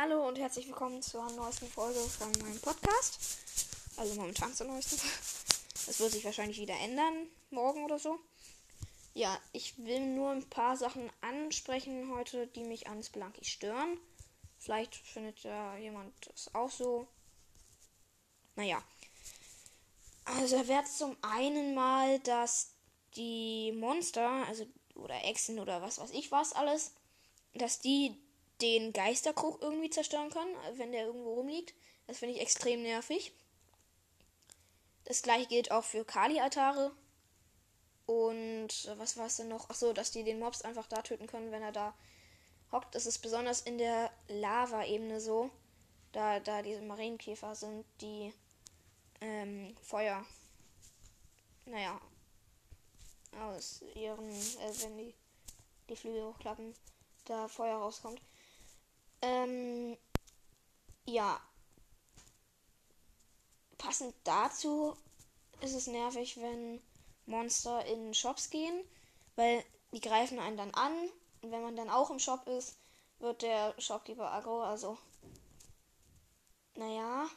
Hallo und herzlich willkommen zur neuesten Folge von meinem Podcast. Also momentan zur neuesten. Das wird sich wahrscheinlich wieder ändern, morgen oder so. Ja, ich will nur ein paar Sachen ansprechen heute, die mich an Spelunky stören. Vielleicht findet ja jemand das auch so. Naja. Also wäre zum einen mal, dass die Monster, also oder Echsen oder was weiß ich was alles, dass die den Geisterkrug irgendwie zerstören kann, wenn der irgendwo rumliegt. Das finde ich extrem nervig. Das gleiche gilt auch für Kali-Altare. Und was war es denn noch? Achso, dass die den Mobs einfach da töten können, wenn er da hockt. Das ist besonders in der Lava-Ebene so. Da, da diese Marienkäfer sind, die ähm, Feuer. Naja. Aus ihren, äh, wenn die, die Flügel hochklappen, da Feuer rauskommt. Ähm, ja. Passend dazu ist es nervig, wenn Monster in Shops gehen, weil die greifen einen dann an. Und wenn man dann auch im Shop ist, wird der Shopkeeper aggro. Also, naja.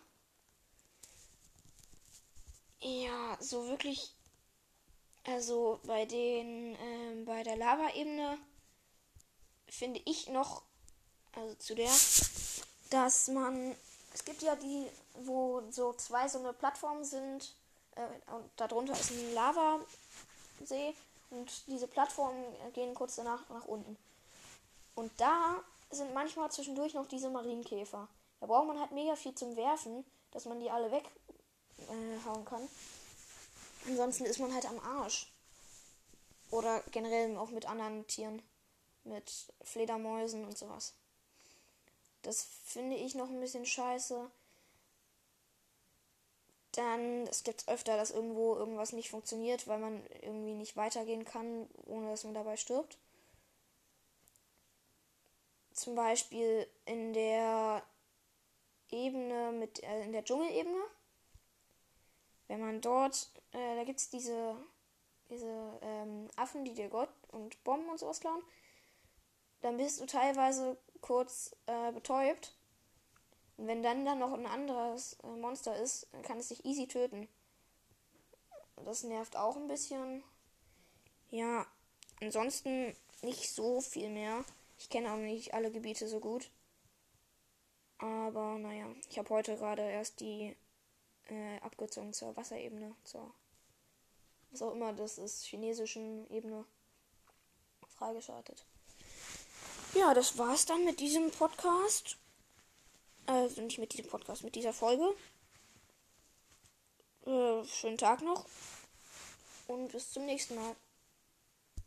Ja, so wirklich. Also bei den, ähm, bei der Lava-Ebene finde ich noch also zu der, dass man, es gibt ja die, wo so zwei so eine Plattformen sind äh, und darunter ist ein Lavasee und diese Plattformen gehen kurz danach nach unten. Und da sind manchmal zwischendurch noch diese Marienkäfer. Da braucht man halt mega viel zum Werfen, dass man die alle weghauen äh, kann. Ansonsten ist man halt am Arsch. Oder generell auch mit anderen Tieren. Mit Fledermäusen und sowas. Das finde ich noch ein bisschen scheiße. Dann, es gibt öfter, dass irgendwo irgendwas nicht funktioniert, weil man irgendwie nicht weitergehen kann, ohne dass man dabei stirbt. Zum Beispiel in der Ebene mit, äh, in der Dschungelebene. Wenn man dort, äh, da gibt es diese, diese ähm, Affen, die dir Gott und Bomben und sowas klauen. Dann bist du teilweise kurz äh, betäubt. Und wenn dann dann noch ein anderes äh, Monster ist, dann kann es dich easy töten. Das nervt auch ein bisschen. Ja, ansonsten nicht so viel mehr. Ich kenne auch nicht alle Gebiete so gut. Aber naja, ich habe heute gerade erst die äh, Abkürzung zur Wasserebene, zur was auch immer das ist, chinesischen Ebene freigeschaltet. Ja, das war's dann mit diesem Podcast. Also nicht mit diesem Podcast, mit dieser Folge. Äh, schönen Tag noch. Und bis zum nächsten Mal.